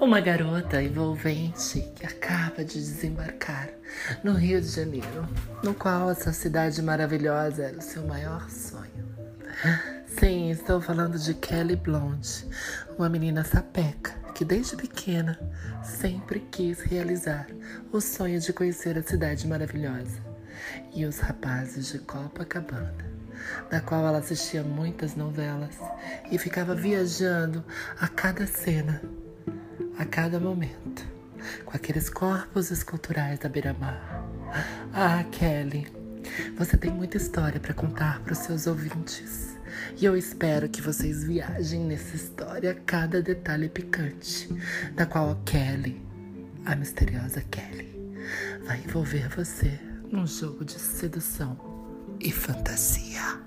Uma garota envolvente que acaba de desembarcar no Rio de Janeiro, no qual essa cidade maravilhosa era o seu maior sonho. Sim, estou falando de Kelly Blonde, uma menina sapeca que desde pequena sempre quis realizar o sonho de conhecer a cidade maravilhosa e os rapazes de Copacabana, na qual ela assistia muitas novelas e ficava viajando a cada cena a cada momento, com aqueles corpos esculturais da beira-mar. Ah, Kelly, você tem muita história para contar para os seus ouvintes. E eu espero que vocês viajem nessa história a cada detalhe picante, na qual a Kelly, a misteriosa Kelly, vai envolver você num jogo de sedução e fantasia.